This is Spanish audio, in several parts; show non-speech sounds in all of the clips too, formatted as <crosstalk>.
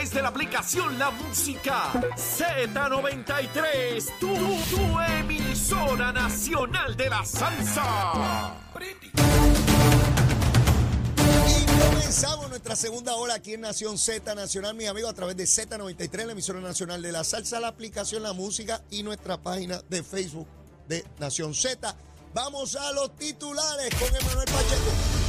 Través de la aplicación La Música Z93. Tu, tu emisora nacional de la salsa. Y comenzamos nuestra segunda hora aquí en Nación Z Nacional, mis amigos, a través de Z93, la emisora nacional de la salsa, la aplicación La Música y nuestra página de Facebook de Nación Z. Vamos a los titulares con Emanuel Pacheco.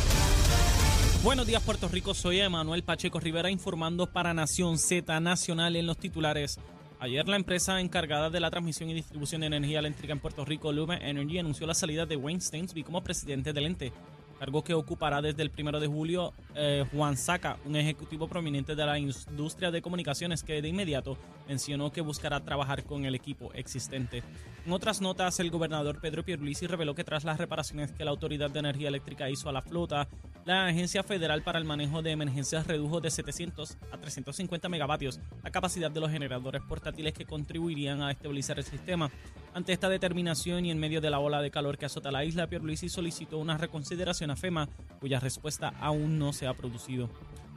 Buenos días Puerto Rico, soy Emanuel Pacheco Rivera informando para Nación Z Nacional en los titulares. Ayer la empresa encargada de la transmisión y distribución de energía eléctrica en Puerto Rico, Lume Energy, anunció la salida de Wayne Stainsby como presidente del ente, cargo que ocupará desde el primero de julio eh, Juan Saca, un ejecutivo prominente de la industria de comunicaciones que de inmediato mencionó que buscará trabajar con el equipo existente. En otras notas, el gobernador Pedro Pierluisi reveló que tras las reparaciones que la Autoridad de Energía Eléctrica hizo a la flota, la Agencia Federal para el Manejo de Emergencias redujo de 700 a 350 megavatios la capacidad de los generadores portátiles que contribuirían a estabilizar el sistema. Ante esta determinación y en medio de la ola de calor que azota la isla, Pierluisi solicitó una reconsideración a FEMA, cuya respuesta aún no se ha producido.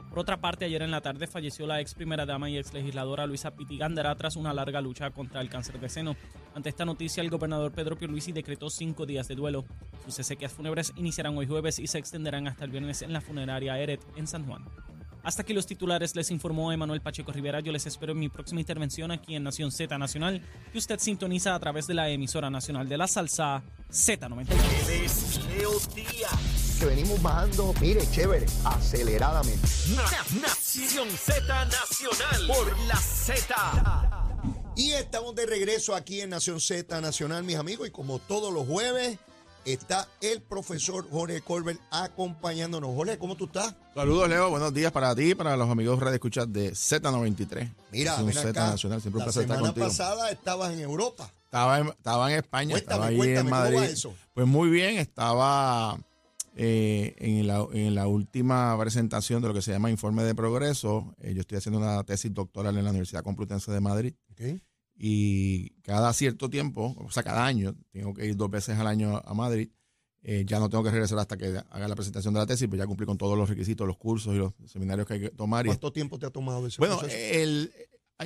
Por otra parte, ayer en la tarde falleció la ex primera dama y ex legisladora Luisa Pitigandera tras una larga lucha contra el cáncer de seno. Ante esta noticia, el gobernador Pedro Pierluisi decretó cinco días de duelo. Sus exequias fúnebres iniciarán hoy jueves y se extenderán hasta el viernes en la funeraria Eret en San Juan. Hasta aquí los titulares, les informó Emanuel Pacheco Rivera. Yo les espero en mi próxima intervención aquí en Nación Z Nacional, que usted sintoniza a través de la emisora nacional de la salsa Z93. Es Leo Díaz. Que venimos bajando, mire, chévere, aceleradamente. Na- Nación Z Nacional por la Z. Y estamos de regreso aquí en Nación Z Nacional, mis amigos, y como todos los jueves, está el profesor Jorge Colbert acompañándonos. Jorge, ¿cómo tú estás? Saludos, Leo. Buenos días para ti y para los amigos Radio Escuchas de Z93. Mira, ven Z. Nacional. Siempre un la placer estar semana contigo. pasada estabas en Europa. Estaba en, estaba en España, Cuéntame, estaba ahí cuéntame, en ¿cómo Madrid. va eso? Pues muy bien, estaba eh, en, la, en la última presentación de lo que se llama Informe de Progreso. Eh, yo estoy haciendo una tesis doctoral en la Universidad Complutense de Madrid y cada cierto tiempo, o sea, cada año, tengo que ir dos veces al año a Madrid. Eh, ya no tengo que regresar hasta que haga la presentación de la tesis, pues ya cumplí con todos los requisitos, los cursos y los seminarios que hay que tomar. y ¿Cuánto tiempo te ha tomado ese bueno, el,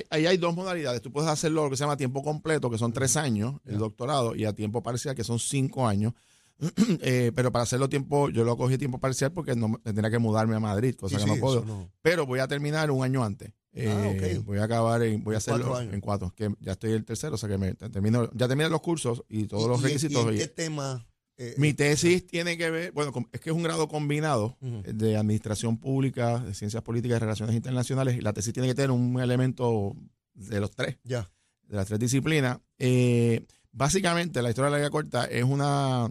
ahí hay dos modalidades. Tú puedes hacerlo lo que se llama a tiempo completo, que son tres años, el doctorado, y a tiempo parcial, que son cinco años. <clears throat> Eh, pero para hacerlo tiempo, yo lo cogí a tiempo parcial porque no tendría que mudarme a Madrid, cosa Sí, que no sí, puedo. no. Pero voy a terminar un año antes. Eh, Ah, ok. Voy a acabar, en, voy a hacerlo cuatro en cuatro, que ya estoy el tercero, o sea que me termino, ya terminé los cursos y todos ¿Y- los y en- requisitos. ¿Y en y- qué tema? eh, mi eh, tesis tiene que ver, bueno, es que es un grado combinado eh, de administración pública, de ciencias políticas y relaciones internacionales. Y la tesis tiene que tener un elemento de los tres, Ya. de las tres disciplinas. Eh, básicamente, la historia de la vida corta es una,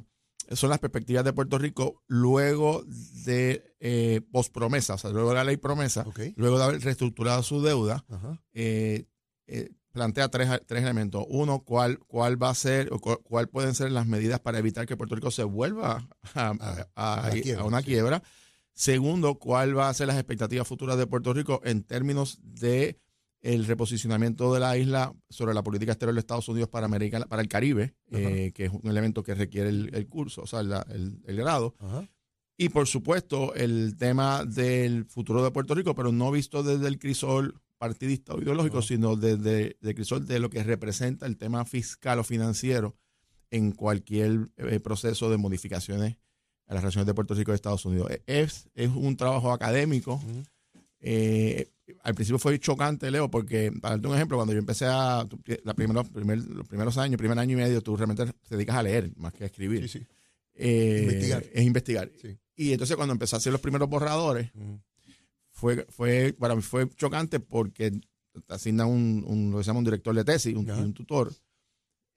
son las perspectivas de Puerto Rico luego de eh, pospromesa, o sea, luego de la ley promesa, luego de haber reestructurado su deuda. Eh, eh, plantea tres, tres elementos. Uno, ¿cuál, cuál va a ser o cu- cuál pueden ser las medidas para evitar que Puerto Rico se vuelva a, a- a- a la quiebra, a una sí. quiebra? Segundo, ¿cuál va a ser las expectativas futuras de Puerto Rico en términos de el reposicionamiento de la isla sobre la política exterior de Estados Unidos para América, para el Caribe, eh, que es un elemento que requiere el, el curso, o sea, la- el- el grado. Ajá. Y por supuesto, el tema del futuro de Puerto Rico, pero no visto desde el crisol partidista o ideológico, No. sino desde el crisol de lo que representa el tema fiscal o financiero en cualquier eh, proceso de modificaciones a las relaciones de Puerto Rico y Estados Unidos. E- Es, es un trabajo académico. Eh, al principio fue chocante, Leo, porque, para darte un ejemplo, cuando yo empecé a, la primero- primer- los primeros años, primer año y medio, tú realmente te dedicas a leer más que a escribir. Sí, sí. Eh, Investigar. Es investigar. Sí. Y entonces cuando empecé a hacer los primeros borradores, fue, fue para mí fue chocante porque te asignan un, un- lo que se llama un director de tesis, un, un tutor.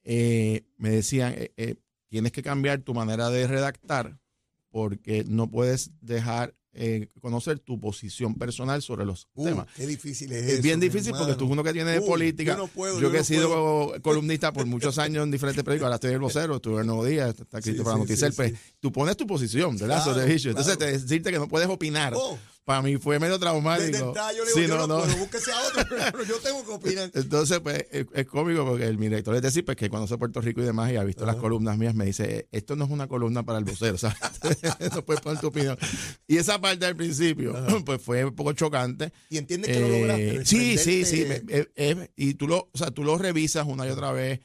Eh, me decían, eh, eh, tienes que cambiar tu manera de redactar porque no puedes dejar eh, conocer tu posición personal sobre los Uh, temas. qué difícil es, Es eso, bien difícil porque tú uno que tiene de política. yo no puedo, yo yo que he sido columnista por muchos años en diferentes periódicos, ahora estoy en el <laughs> vocero, estuve en el Nuevo Día, está escrito Sí, para sí, pues tú pones tu posición, ¿verdad? Claro, sobre el. Entonces, te- decirte que no puedes opinar, Oh. Para mí fue medio traumático. Yo le Sí, digo, yo no, no, puedo, búsquese a otro, <laughs> pero yo tengo que opinar. Entonces, pues, es, es cómico porque el mi director es decir, pues, que conoce Puerto Rico y demás y ha visto las columnas mías, me dice, esto no es una columna para el vocero, <laughs> ¿sabes? <laughs> no puedes poner tu opinión. Y esa parte al principio, pues, fue un poco chocante. Y entiendes que lo Eh, lograste. sí, sí, sí. me- eh, eh, y tú lo, o sea, tú lo revisas una y otra vez.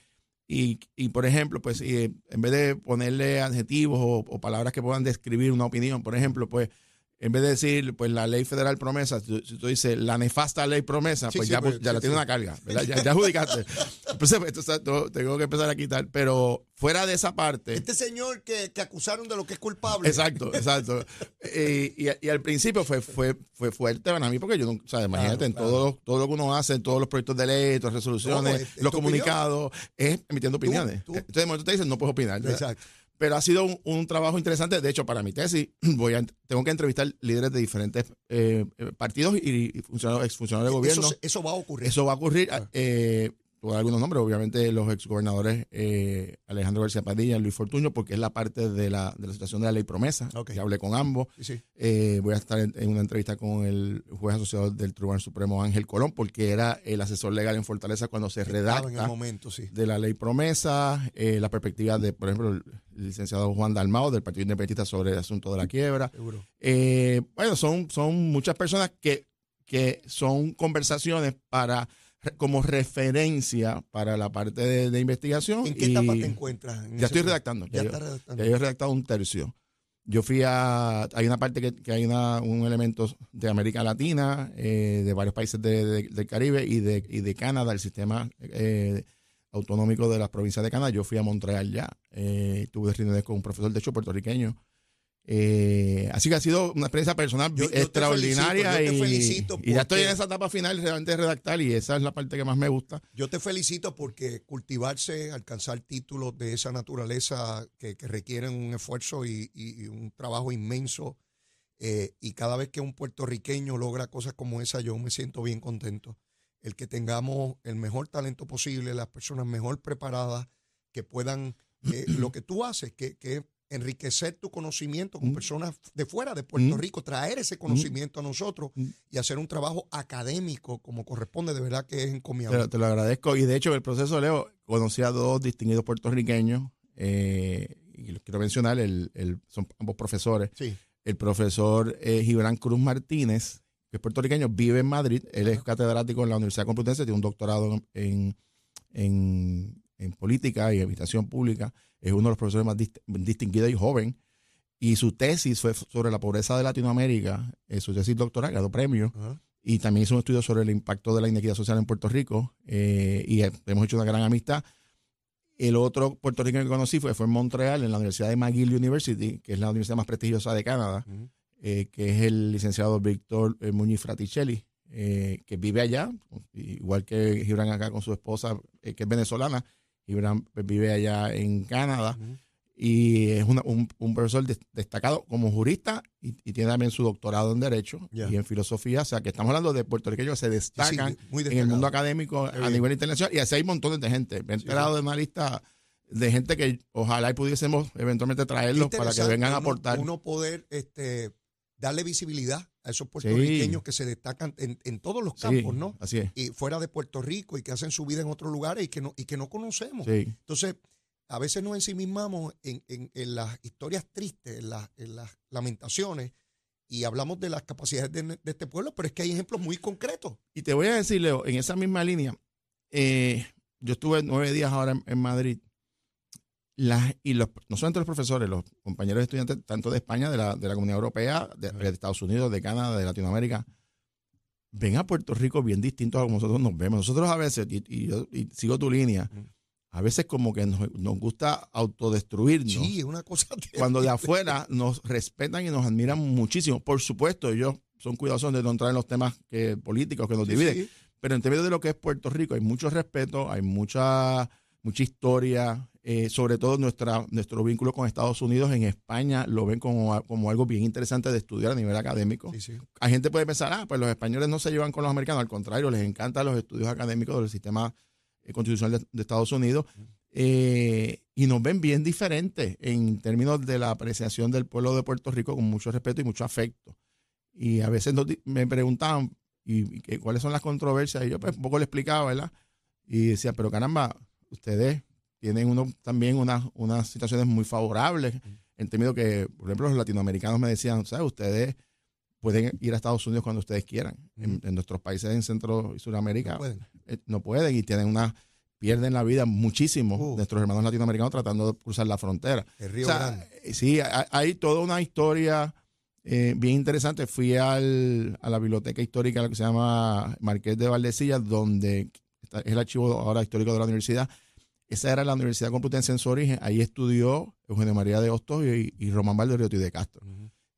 Y, y, por ejemplo, pues eh, en vez de ponerle adjetivos o, o palabras que puedan describir una opinión, por ejemplo, pues en vez de decir pues la ley federal promesa, si tú, si tú dices la nefasta ley promesa, Sí, pues sí, ya, pues, pues, ya sí, la tiene una carga, ¿verdad? Ya, ya adjudicaste. Entonces, pues, todo- tengo que empezar a quitar. Pero fuera de esa parte. Este señor que, que acusaron de lo que es culpable. Exacto, exacto. Y, y al principio fue, fue, fue fuerte para mí porque yo o sea, imagínate, en claro. todo, todo lo que uno hace, en todos los proyectos de ley, todas las resoluciones, Todo, es- es los comunicados, es emitiendo opiniones. tú. Entonces, de momento te dicen, no puedes opinar. ¿verdad? Exacto. Pero ha sido un, un trabajo interesante. De hecho, para mi tesis, <clears throat> voy a, tengo que entrevistar líderes de diferentes eh, eh, partidos y, funcionarios, exfuncionarios de gobierno. Eso, va a ocurrir. Eso va a ocurrir. Eh, dar algunos nombres, obviamente los exgobernadores eh, Alejandro García Padilla, Luis Fortuño, porque es la parte de la, de la situación de la ley promesa. Ok. Que hablé con ambos. Sí, sí. Eh, voy a estar en, en una entrevista con el juez asociado del Tribunal Supremo Ángel Colón, porque era el asesor legal en Fortaleza cuando se Estaba en el redacta momento, sí. de la ley promesa, eh, la perspectiva de, por ejemplo, el licenciado Juan Dalmao del Partido Independentista sobre el asunto de la quiebra. Seguro. Eh, bueno, son, son muchas personas que, que son conversaciones para como referencia para la parte de, de investigación. ¿En qué etapa te encuentras? en Ya estoy plan? redactando. Ya yo, está redactando. ya yo he redactado un tercio. Yo fui a. Hay una parte que, que hay una, un elemento de América Latina, eh, de varios países de- de- del Caribe y de, y de Canadá, el sistema eh, autonómico de las provincias de Canadá. Yo fui a Montreal ya. Eh, tuve reuniones con un profesor, de hecho, puertorriqueño. Eh, así que ha sido una experiencia personal Yo- yo extraordinaria felicito, yo te y, felicito y ya estoy en esa etapa final realmente de redactar y esa es la parte que más me gusta. Yo te felicito porque cultivarse, alcanzar títulos de esa naturaleza que, que requieren un esfuerzo y, y- y un trabajo inmenso. eh, y cada vez que un puertorriqueño logra cosas como esa, yo me siento bien contento. El que tengamos el mejor talento posible, las personas mejor preparadas, que puedan, eh, lo que tú haces, que, que es enriquecer tu conocimiento con Mm. personas de fuera de Puerto Mm. Rico, traer ese conocimiento a nosotros Mm. y hacer un trabajo académico como corresponde, de verdad que es encomiable. Te, lo- te lo agradezco. Y de hecho, en el proceso, Leo, conocí a dos distinguidos puertorriqueños. eh, y los quiero mencionar, el, el- son ambos profesores. Sí. El profesor eh, Gibran Cruz Martínez, que es puertorriqueño, vive en Madrid. Él es catedrático en la Universidad Complutense, tiene un doctorado en, en, en política y administración pública. Es uno de los profesores más dist- distinguidos y joven. Y su tesis fue sobre la pobreza de Latinoamérica. eh, su tesis doctoral ganó premio Ajá. y también hizo un estudio sobre el impacto de la inequidad social en Puerto Rico eh, y hemos hecho una gran amistad. El otro puertorriqueño que conocí fue, fue en Montreal, en la Universidad de McGill University, que es la universidad más prestigiosa de Canadá, Ujú. eh, que es el licenciado Víctor eh, Muñiz Fraticelli, eh, que vive allá, igual que Gibran acá con su esposa, eh, que es venezolana. Gibran vive allá en Canadá y es una- un, un profesor des- destacado como jurista y, y tiene también su doctorado en Derecho y en Filosofía. O sea, que estamos hablando de puertorriqueños que se Sí, sí, destacan en el mundo académico Qué a bien. nivel internacional y así hay montones de gente. Me he Sí, enterado de una lista de gente que ojalá y pudiésemos eventualmente traerlos para que vengan a uno- aportar. Uno poder este, darle visibilidad a esos puertorriqueños que se destacan en, en todos los Sí, campos, ¿no? Así es. Y fuera de Puerto Rico y que hacen su vida en otros lugares y que no, y que no conocemos. Sí. Entonces, a veces nos ensimismamos en, en- en las historias tristes, en, las- en las lamentaciones, y hablamos de las capacidades de, de este pueblo, pero es que hay ejemplos muy concretos. Y te voy a decir, Leo, en esa misma línea, eh, yo estuve nueve días ahora en Madrid. Las, y los, no solamente los profesores, los compañeros estudiantes, tanto de España, de la, de la Comunidad Europea, de, de Estados Unidos, de Canadá, de Latinoamérica, ven a Puerto Rico bien distintos a como nosotros nos vemos. Nosotros a veces, y, y yo y sigo tu línea, a veces como que nos, nos gusta autodestruirnos Sí, es una cosa <laughs> cuando de terrible. afuera nos respetan y nos admiran muchísimo. Por supuesto, ellos son cuidadosos de no entrar en los temas que, políticos que nos Sí, dividen. sí. Pero en términos de lo que es Puerto Rico, hay mucho respeto, hay mucha, mucha historia, eh, sobre todo nuestra, nuestro vínculo con Estados Unidos en España lo ven como, como algo bien interesante de estudiar a nivel académico. Hay gente puede pensar, ah, pues los españoles no se llevan con los americanos, al contrario, les encantan los estudios académicos del sistema eh, constitucional de, Estados Unidos. Eh, y nos ven bien diferentes en términos de la apreciación del pueblo de Puerto Rico con mucho respeto y mucho afecto. Y a veces me preguntaban, ¿y, cuáles son las controversias? Y yo pues, un poco le explicaba, ¿verdad? Y decía, pero caramba, ustedes tienen uno, también unas, unas situaciones muy favorables, en términos que, por ejemplo, los latinoamericanos me decían, ¿sabes? Ustedes pueden ir a Estados Unidos cuando ustedes quieran. en, nuestros países en Centro y Sudamérica eh, no pueden, y tienen una pierden la vida muchísimo nuestros hermanos latinoamericanos tratando de cruzar la frontera. El Río Grande. Eh, sí, hay, toda una historia eh, bien interesante. Fui al, a la biblioteca histórica que se llama Marqués de Valdecilla, donde es el archivo ahora histórico de la universidad. Esa era la Universidad Complutense en su origen. Ahí estudió Eugenio María de Hostos y, Román Valderio y de Castro.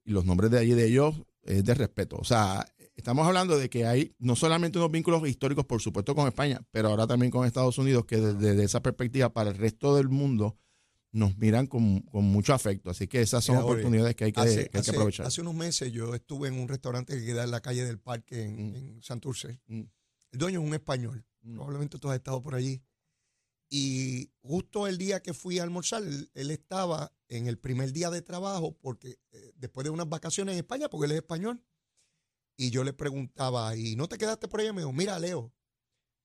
Y los nombres de allí de ellos es de respeto. O sea, estamos hablando de que hay no solamente unos vínculos históricos, por supuesto, con España, pero ahora también con Estados Unidos, que desde, esa perspectiva para el resto del mundo nos miran con, mucho afecto. Así que esas son oportunidades que hay que, aprovechar. Hace unos meses yo estuve en un restaurante que queda en la calle del Parque en, mm. Santurce. Mm. El dueño es un español. Mm. Probablemente tú has estado por allí. Y justo el día que fui a almorzar, él, estaba en el primer día de trabajo, porque eh, después de unas vacaciones en España, porque él es español. Y yo le preguntaba, ¿y no te quedaste por ahí? me dijo, mira, Leo,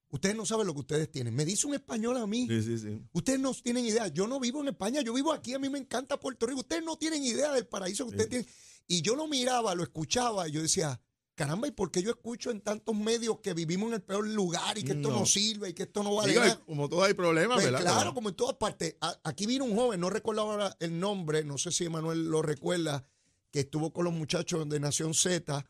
ustedes no saben lo que ustedes tienen. Me dice un español a mí. Sí, sí, sí. Ustedes no tienen idea. Yo no vivo en España, yo vivo aquí. A mí me encanta Puerto Rico. Ustedes no tienen idea del paraíso que ustedes tienen. Y yo lo miraba, lo escuchaba, y yo decía, caramba, ¿y por qué yo escucho en tantos medios que vivimos en el peor lugar y que esto no, sirve y que esto no vale nada? Como todo hay problemas, pues ¿verdad? Claro, como en todas partes. aquí vino un joven, no recuerdo ahora el nombre, no sé si Manuel lo recuerda, que estuvo con los muchachos de Nación Z,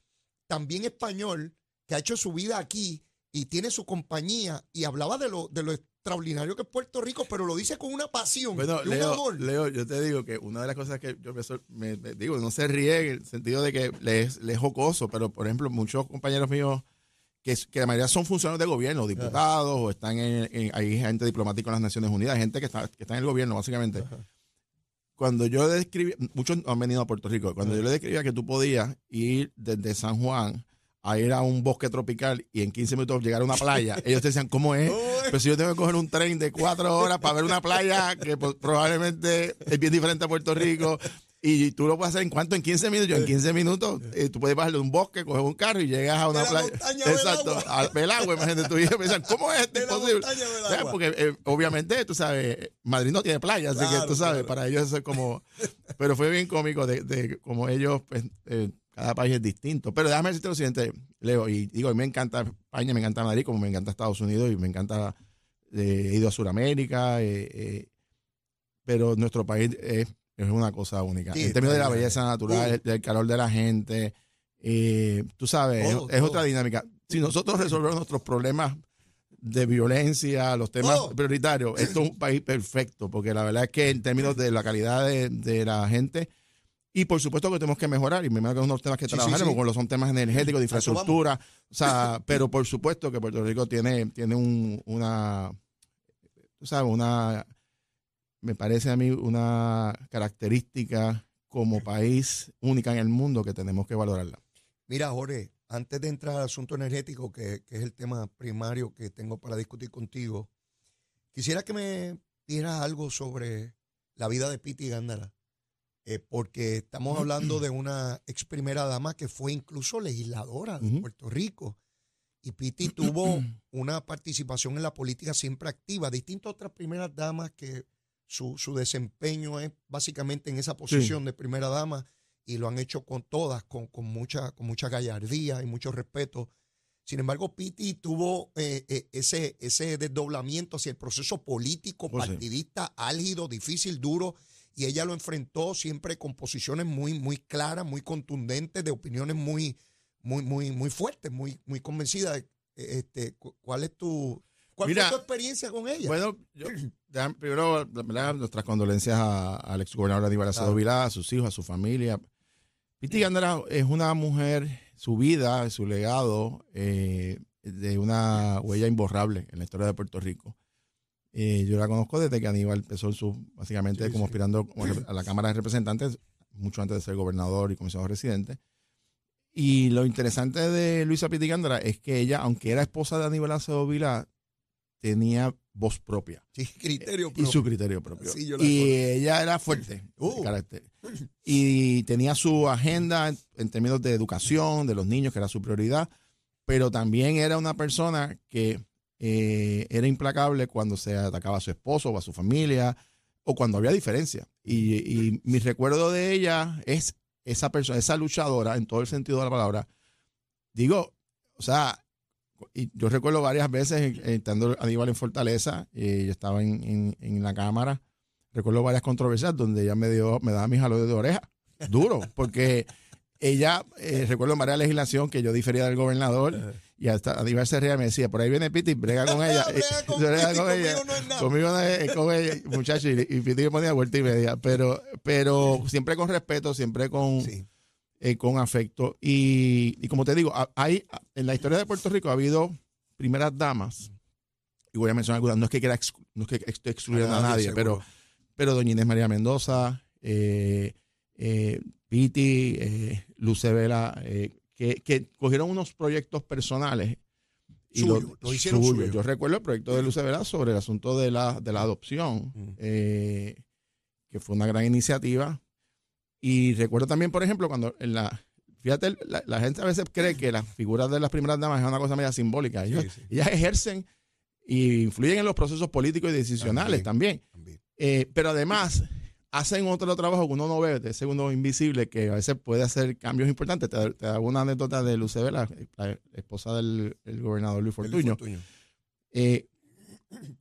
también español, que ha hecho su vida aquí y tiene su compañía y hablaba de lo, de lo extraordinario que es Puerto Rico, pero lo dice con una pasión, bueno, un Leo, amor. Leo, yo te digo que una de las cosas que yo me, digo, no se ríe en el sentido de que le es, jocoso, pero por ejemplo, muchos compañeros míos que, que la mayoría son funcionarios de gobierno, diputados, o están en, hay gente diplomática en las Naciones Unidas, gente que está, que está en el gobierno, básicamente. Cuando yo describía, muchos han venido a Puerto Rico, cuando yo le describía que tú podías ir desde San Juan a ir a un bosque tropical y en 15 minutos llegar a una playa. <laughs> Ellos te decían, ¿cómo es? Pues si yo tengo que coger un tren de cuatro horas para ver una playa que pues, probablemente es bien diferente a Puerto Rico. Y tú lo puedes hacer en cuánto? En 15 minutos. Yo en 15 minutos eh, tú puedes bajar de un bosque, coger un carro y llegas a una playa. Exacto, al ver agua. Imagínate, tú dices, ¿cómo es esto posible? Porque eh, obviamente, tú sabes, Madrid no tiene playa, así que tú sabes, para ellos eso es como. Pero fue bien cómico de, de como ellos pues, eh, cada país es distinto. Pero déjame decirte lo siguiente, Leo, y digo, me encanta España, me encanta Madrid, como me encanta Estados Unidos y me encanta, eh, he ido a Sudamérica, eh, eh, pero nuestro país es, una cosa única. en términos de la belleza natural, del calor de la gente, tú sabes, es, otra dinámica. Si nosotros resolvemos nuestros problemas de violencia, los temas prioritarios, esto es un país perfecto, porque la verdad es que en términos de la calidad de, de la gente, y por supuesto que tenemos que mejorar, y me imagino que son unos temas que trabajamos, sí, son temas energéticos, de infraestructura, o sea, <laughs> pero por supuesto que Puerto Rico tiene, tiene un, una, tú sabes, una, me parece a mí una característica como país única en el mundo que tenemos que valorarla. Mira, Jorge, antes de entrar al asunto energético, que, que es el tema primario que tengo para discutir contigo, quisiera que me dieras algo sobre la vida de Piti Gándara. Eh, porque estamos hablando de <clears throat> una ex primera dama que fue incluso legisladora de Puerto Rico. Y Piti <clears throat> tuvo una participación en la política siempre activa, distinto a otras primeras damas que su, desempeño es básicamente en esa posición de primera dama y lo han hecho con todas, con, mucha, con mucha gallardía y mucho respeto. Sin embargo, Piti tuvo eh, eh, ese, ese desdoblamiento hacia el proceso político, oh, partidista, álgido, difícil, duro, y ella lo enfrentó siempre con posiciones muy, muy claras, muy contundentes, de opiniones muy, muy, muy, muy fuertes, muy, muy convencidas. Este, ¿Cuál es tu, cuál fue tu experiencia con ella? Bueno, yo, <clears throat> primero, nuestras condolencias al exgobernador Aníbal Acevedo Vilá, a sus hijos, a su familia. Piti Gandara es una mujer, su vida, su legado, eh, de una huella imborrable en la historia de Puerto Rico. Eh, yo la conozco desde que Aníbal empezó su, básicamente como aspirando a la Cámara de Representantes, mucho antes de ser gobernador y comisionado residente. Y lo interesante de Luisa Pitigándara es que ella, aunque era esposa de Aníbal Acevedo Vilá, tenía voz propia. Sí, criterio propio. Y su criterio propio. y ella era fuerte uh. carácter. <laughs> Y tenía su agenda en, términos de educación, de los niños, que era su prioridad, pero también era una persona que eh, era implacable cuando se atacaba a su esposo o a su familia o cuando había diferencia. Y, y mi recuerdo de ella es esa persona, esa luchadora en todo el sentido de la palabra. Digo, o sea, y yo recuerdo varias veces estando Aníbal en Fortaleza, y yo estaba en, la cámara, recuerdo varias controversias donde ella me dio, me daba mis jalones de oreja, duro, porque ella, eh, recuerdo en varias legislación que yo difería del gobernador y hasta Aníbal se reía me decía, por ahí viene Piti, brega con <laughs> ella. brega con, ella. Conmigo no es con ella, <laughs> muchacho, y, Piti me ponía vuelta y media, pero, pero siempre con respeto, siempre con... Eh, con afecto. Y, como te digo, hay, en la historia de Puerto Rico ha habido primeras damas, y voy a mencionar algunas, no es que quiera no es que esté excluyendo a nadie, pero, pero doña Inés María Mendoza, eh, eh, Piti, eh, Lucebela, que, cogieron unos proyectos personales y lo, hicieron suyo. Yo recuerdo el proyecto de Lucebela sobre el asunto de la, de la adopción, que fue una gran iniciativa. Y recuerdo también, por ejemplo, cuando en la. Fíjate, la, gente a veces cree que las figuras de las primeras damas es una cosa media simbólica. Ellas, ejercen y influyen en los procesos políticos y decisionales también. Eh, pero además hacen otro trabajo que uno no ve, de ese uno invisible, que a veces puede hacer cambios importantes. Te, te hago una anécdota de Lucebela, la, esposa del gobernador Luis Fortuño. Fortuño. Eh,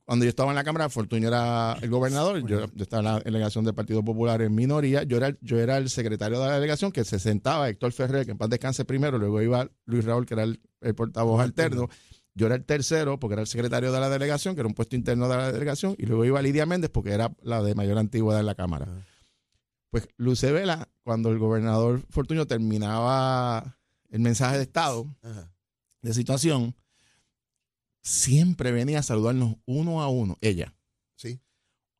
cuando yo estaba en la Cámara, Fortunio era el gobernador, yo, estaba en la delegación del Partido Popular en minoría, yo era, yo era el secretario de la delegación que se sentaba, Héctor Ferrer, que en paz descanse primero, luego iba Luis Raúl, que era el, portavoz alterno, yo era el tercero porque era el secretario de la delegación, que era un puesto interno de la delegación, y luego iba Lidia Méndez porque era la de mayor antigüedad en la Cámara. Pues Luce Vela, cuando el gobernador Fortunio terminaba el mensaje de Estado de situación, siempre venía a saludarnos uno a uno, ella. Sí.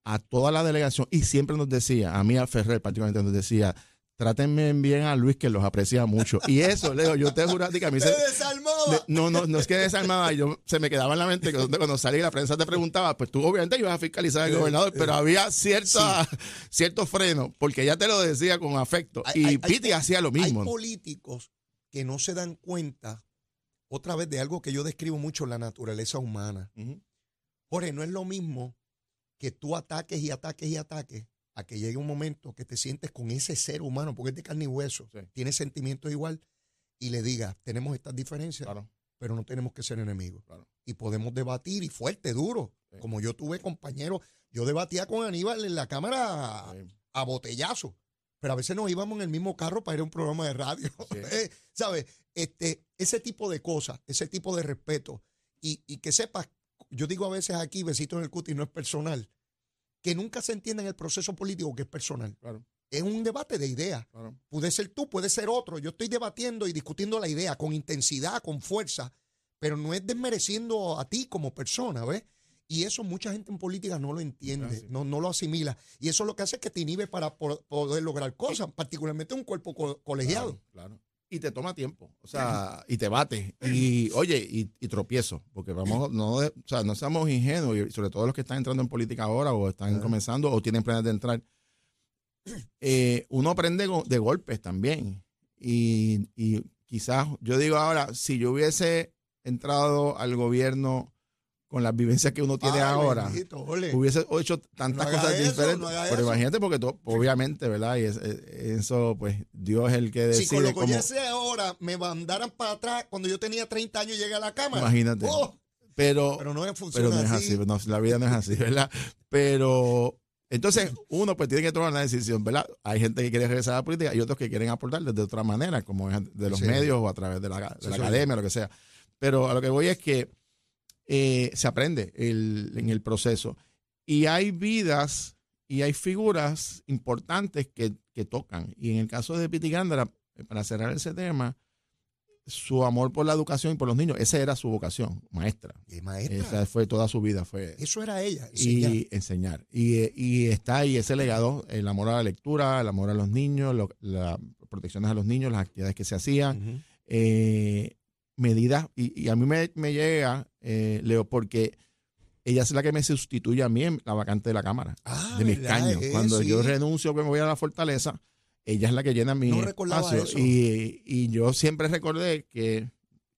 A toda la delegación y siempre nos decía, a mí a Ferrer particularmente nos decía, trátenme bien a Luis que los aprecia mucho. Y eso, Leo, yo te juro a ti que a mí <laughs> se... no, no, no es que desarmaba, yo se me quedaba en la mente que cuando salí la prensa te preguntaba, pues tú obviamente ibas a fiscalizar al gobernador, pero había cierta, cierto freno, porque ella te lo decía con afecto. y Piti hacía lo mismo. Hay políticos que no se dan cuenta otra vez de algo que yo describo mucho, la naturaleza humana. Jorge, no es lo mismo que tú ataques y ataques y ataques a que llegue un momento que te sientes con ese ser humano, porque es de carne y hueso, tiene sentimientos igual, y le digas, tenemos estas diferencias, pero no tenemos que ser enemigos. Y podemos debatir y fuerte, duro. Como yo tuve compañeros, yo debatía con Aníbal en la cámara a botellazo pero a veces nos íbamos en el mismo carro para ir a un programa de radio. <laughs> Eh, ¿Sabes? Este, ese tipo de cosas, ese tipo de respeto. Y, que sepas, yo digo a veces aquí, besito en el cuti, no es personal, que nunca se entienda en el proceso político que es personal. Es un debate de ideas. Puede ser tú, puede ser otro. Yo estoy debatiendo y discutiendo la idea con intensidad, con fuerza, pero no es desmereciendo a ti como persona, ¿ves? Y eso mucha gente en política no lo entiende, no, no lo asimila. Y eso lo que hace es que te inhibe para poder lograr cosas, particularmente un cuerpo colegiado. Claro, Y te toma tiempo, o sea, y te bate. Y oye, y, tropiezo, porque vamos, <laughs> no, o sea, no seamos ingenuos, y sobre todo los que están entrando en política ahora o están comenzando o tienen planes de entrar. <clears throat> Eh, uno aprende de golpes también. Y, y quizás, yo digo ahora, si yo hubiese entrado al gobierno con las vivencias que uno tiene ahora, hubiese hecho tantas cosas diferentes. pero imagínate, porque obviamente, ¿verdad? Y eso, pues, Dios es el que decide. Si con lo que ahora me mandaran para atrás cuando yo tenía 30 años y llegué a la cámara. Imagínate. ¡oh! pero, pero no, pero no es así. la vida no es así, <laughs> ¿verdad? Pero entonces, uno pues tiene que tomar una decisión, ¿verdad? Hay gente que quiere regresar a la política y otros que quieren aportar de otra manera, como de los medios o a través de la, de la academia, lo que sea. Pero a lo que voy es que eh, se aprende en el proceso. Y hay vidas y hay figuras importantes que, tocan. Y en el caso de Piti Gándara, para cerrar ese tema, su amor por la educación y por los niños, esa era su vocación, maestra. Y maestra. Esa fue toda su vida, fue Eso era ella. y enseñar. Y, y está ahí ese legado, el amor a la lectura, el amor a los niños, lo- las protecciones a los niños, las actividades que se hacían, eh, medidas, y, y a mí me, me llega, eh, Leo, porque ella es la que me sustituye a mí en la vacante de la Cámara, Ah, de mis escaños. Eh, Cuando sí. yo renuncio, que me voy a la fortaleza, ella es la que llena mi No espacio. eso. Y, y yo siempre recordé que,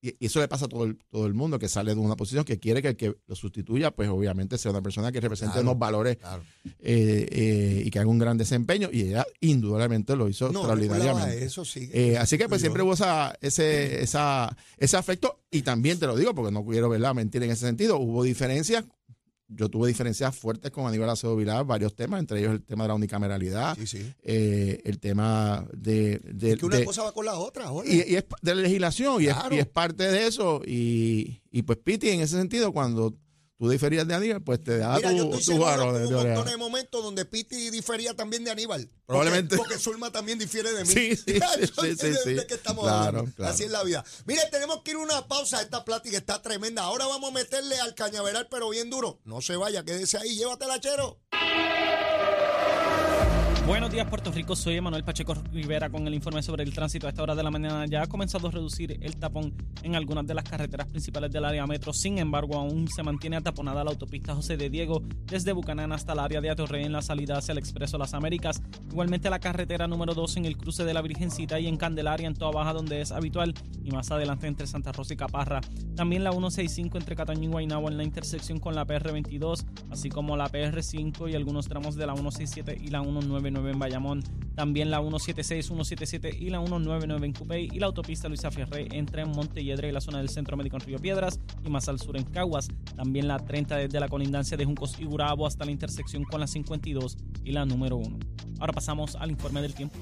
y eso le pasa a todo el, todo el mundo que sale de una posición que quiere que el que lo sustituya, pues obviamente sea una persona que represente Claro, unos valores Claro. eh, eh, y que haga un gran desempeño. Y ella indudablemente lo hizo No, extraordinariamente. eso, sí. Eh, así que pues siempre hubo esa, ese, esa, ese afecto y también te lo digo porque no quiero ¿verdad? mentir en ese sentido, hubo diferencias, yo tuve diferencias fuertes con Aníbal Acevedo Vilar, varios temas, entre ellos el tema de la unicameralidad, Sí, sí. eh, el tema de... de- Es que una de- cosa va con la otra, y, y es de la legislación y, es, y es parte de eso y, y pues Piti en ese sentido cuando tú diferías de Aníbal pues te da Mira, yo tu, estoy tu seguro varón que de- hubo momentos donde Piti difería también de Aníbal. Probablemente. Porque, porque Zulma también difiere de mí. Sí, sí, <laughs> sí, yo sí, sé sí, de, sí. de qué estamos Claro, hablando. claro. Así es la vida. Mire, tenemos que ir a una pausa. Esta plática está tremenda. Ahora vamos a meterle al cañaveral, pero bien duro. No se vaya, quédese ahí. Llévatela, chero. Buenos días, Puerto Rico. Soy Emanuel Pacheco Rivera con el informe sobre el tránsito. A esta hora de la mañana ya ha comenzado a reducir el tapón en algunas de las carreteras principales del área metro. Sin embargo, aún se mantiene ataponada la autopista José de Diego desde Bucanán hasta el área de Atorrey en la salida hacia el Expreso Las Américas. Igualmente la carretera número 2 en el cruce de la Virgencita y en Candelaria en Toa Baja donde es habitual y más adelante entre Santa Rosa y Caparra. También la 165 entre Cataño y Guaynabo en la intersección con la PR22, así como la PR5 y algunos tramos de la 167 y la 199 en Bayamón. También la 176, 177 y la 199 en Cupey y la autopista Luisa Ferré entre Montelledre y la zona del Centro Médico en Río Piedras y más al sur en Caguas. También la 30 desde la colindancia de Juncos y Gurabo hasta la intersección con la 52 y la número 1. Ahora pasamos al informe del tiempo.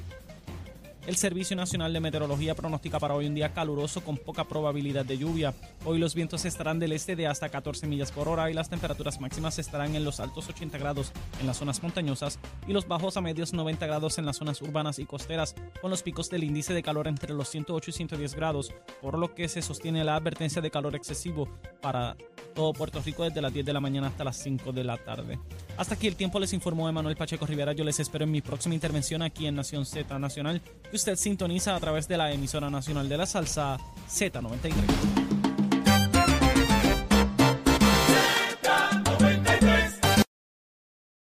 El Servicio Nacional de Meteorología pronostica para hoy un día caluroso con poca probabilidad de lluvia. Hoy los vientos estarán del este de hasta 14 millas por hora y las temperaturas máximas estarán en los altos 80 grados en las zonas montañosas y los bajos a medios 90 grados en las zonas urbanas y costeras, con los picos del índice de calor entre los 108 y 110 grados, por lo que se sostiene la advertencia de calor excesivo para todo Puerto Rico desde las 10 de la mañana hasta las 5 de la tarde. Hasta aquí el tiempo les informó Emanuel Pacheco Rivera. Yo les espero en mi próxima intervención aquí en Nación Z Nacional, que usted sintoniza a través de la emisora nacional de la salsa Z93.